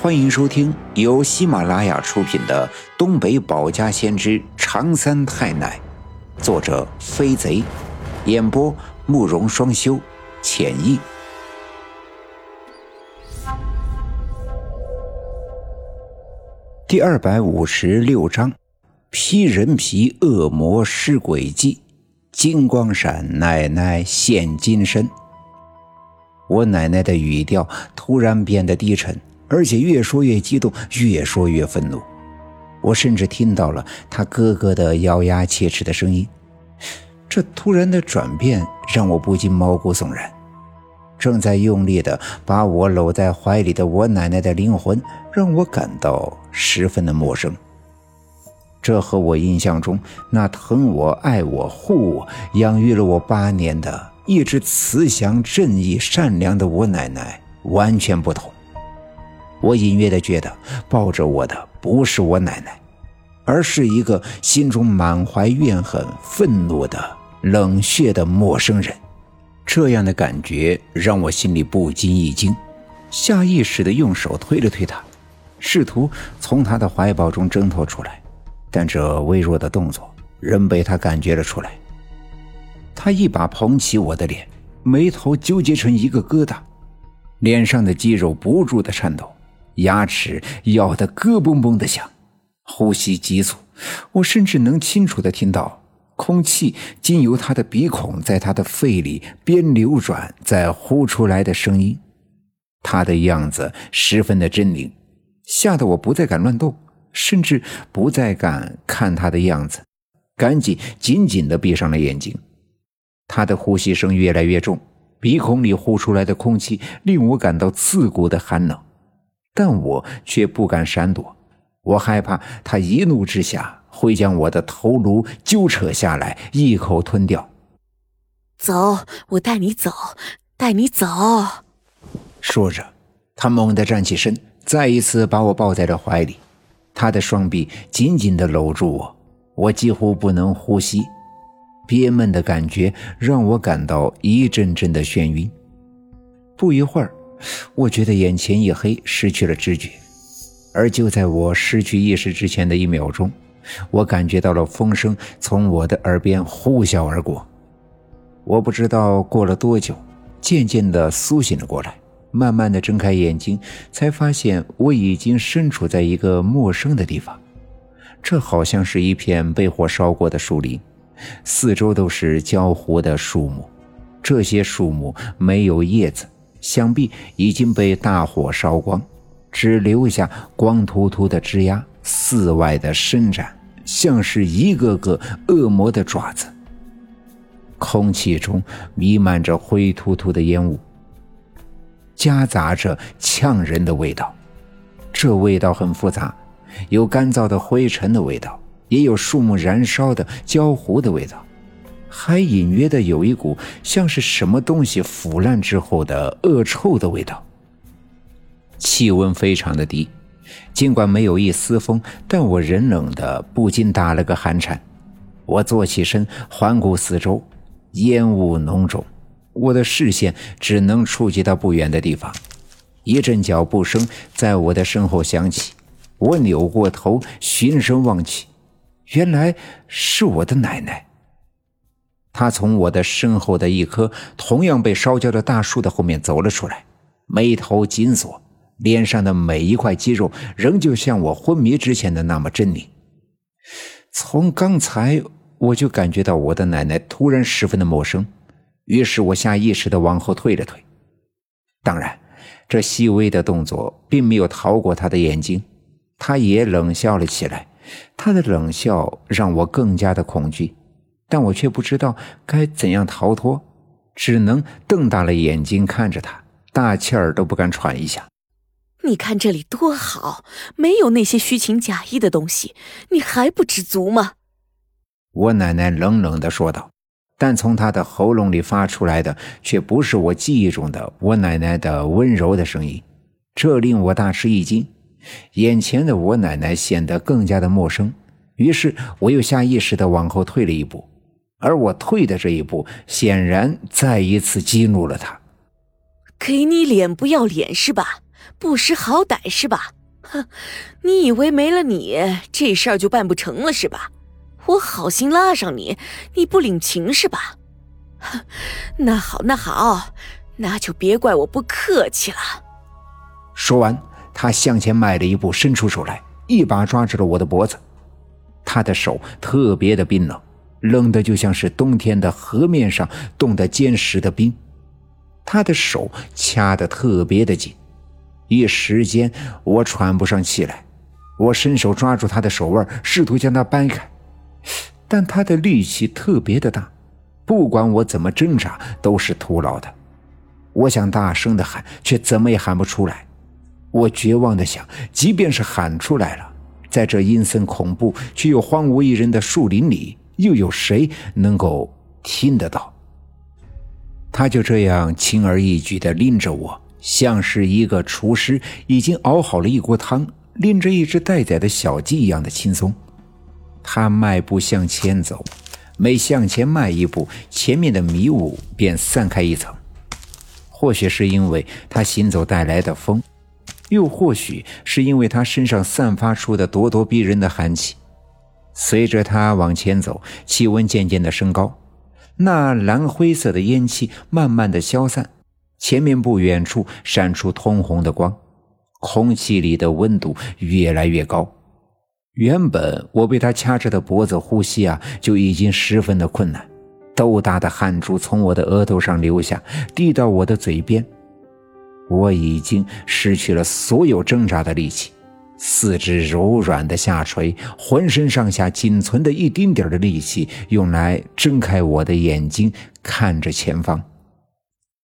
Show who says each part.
Speaker 1: 欢迎收听由喜马拉雅出品的《东北保家先知长三太奶》，作者飞贼，演播慕容双修，浅意。第二百五十六章：披人皮恶魔施诡计，金光闪奶奶现金身。我奶奶的语调突然变得低沉。而且越说越激动，越说越愤怒。我甚至听到了他咯咯的咬牙切齿的声音。这突然的转变让我不禁毛骨悚然。正在用力的把我搂在怀里的我奶奶的灵魂，让我感到十分的陌生。这和我印象中那疼我、爱我、护我、养育了我八年的一直慈祥、正义、善良的我奶奶完全不同。我隐约的觉得，抱着我的不是我奶奶，而是一个心中满怀怨恨、愤怒的冷血的陌生人。这样的感觉让我心里不禁一惊，下意识的用手推了推他，试图从他的怀抱中挣脱出来。但这微弱的动作仍被他感觉了出来。他一把捧起我的脸，眉头纠结成一个疙瘩，脸上的肌肉不住的颤抖。牙齿咬得咯嘣嘣的响，呼吸急促，我甚至能清楚的听到空气经由他的鼻孔在他的肺里边流转再呼出来的声音。他的样子十分的狰狞，吓得我不再敢乱动，甚至不再敢看他的样子，赶紧紧紧的闭上了眼睛。他的呼吸声越来越重，鼻孔里呼出来的空气令我感到刺骨的寒冷。但我却不敢闪躲，我害怕他一怒之下会将我的头颅揪扯下来，一口吞掉。
Speaker 2: 走，我带你走，带你走。
Speaker 1: 说着，他猛地站起身，再一次把我抱在了怀里。他的双臂紧紧地搂住我，我几乎不能呼吸，憋闷的感觉让我感到一阵阵的眩晕。不一会儿。我觉得眼前一黑，失去了知觉。而就在我失去意识之前的一秒钟，我感觉到了风声从我的耳边呼啸而过。我不知道过了多久，渐渐地苏醒了过来，慢慢地睁开眼睛，才发现我已经身处在一个陌生的地方。这好像是一片被火烧过的树林，四周都是焦糊的树木，这些树木没有叶子。想必已经被大火烧光，只留下光秃秃的枝桠，四外的伸展，像是一个个恶魔的爪子。空气中弥漫着灰秃秃的烟雾，夹杂着呛人的味道。这味道很复杂，有干燥的灰尘的味道，也有树木燃烧的焦糊的味道。还隐约的有一股像是什么东西腐烂之后的恶臭的味道。气温非常的低，尽管没有一丝风，但我人冷的不禁打了个寒颤。我坐起身，环顾四周，烟雾浓重，我的视线只能触及到不远的地方。一阵脚步声在我的身后响起，我扭过头，循声望去，原来是我的奶奶。他从我的身后的一棵同样被烧焦的大树的后面走了出来，眉头紧锁，脸上的每一块肌肉仍旧像我昏迷之前的那么狰狞。从刚才我就感觉到我的奶奶突然十分的陌生，于是我下意识的往后退了退。当然，这细微的动作并没有逃过他的眼睛，他也冷笑了起来。他的冷笑让我更加的恐惧。但我却不知道该怎样逃脱，只能瞪大了眼睛看着他，大气儿都不敢喘一下。
Speaker 2: 你看这里多好，没有那些虚情假意的东西，你还不知足吗？
Speaker 1: 我奶奶冷冷地说道，但从她的喉咙里发出来的却不是我记忆中的我奶奶的温柔的声音，这令我大吃一惊。眼前的我奶奶显得更加的陌生，于是我又下意识地往后退了一步。而我退的这一步，显然再一次激怒了他。
Speaker 2: 给你脸不要脸是吧？不识好歹是吧？哼，你以为没了你这事儿就办不成了是吧？我好心拉上你，你不领情是吧？哼，那好那好，那就别怪我不客气了。
Speaker 1: 说完，他向前迈了一步，伸出手来，一把抓住了我的脖子。他的手特别的冰冷，冷的就像是冬天的河面上冻得坚实的冰。他的手掐得特别的紧。一时间，我喘不上气来。我伸手抓住他的手腕，试图将他掰开，但他的力气特别的大，不管我怎么挣扎都是徒劳的。我想大声的喊，却怎么也喊不出来。我绝望的想，即便是喊出来了，在这阴森恐怖却又荒无一人的树林里，又有谁能够听得到？他就这样轻而易举地拎着我。像是一个厨师已经熬好了一锅汤，拎着一只待宰的小鸡一样的轻松。他迈步向前走，每向前迈一步，前面的迷雾便散开一层。或许是因为他行走带来的风，又或许是因为他身上散发出的咄咄逼人的寒气。随着他往前走，气温渐渐的升高，那蓝灰色的烟气慢慢的消散。前面不远处闪出通红的光，空气里的温度越来越高。原本我被他掐着的脖子呼吸啊，就已经十分的困难，豆大的汗珠从我的额头上流下，滴到我的嘴边。我已经失去了所有挣扎的力气，四肢柔软的下垂，浑身上下仅存的一丁点的力气，用来睁开我的眼睛，看着前方。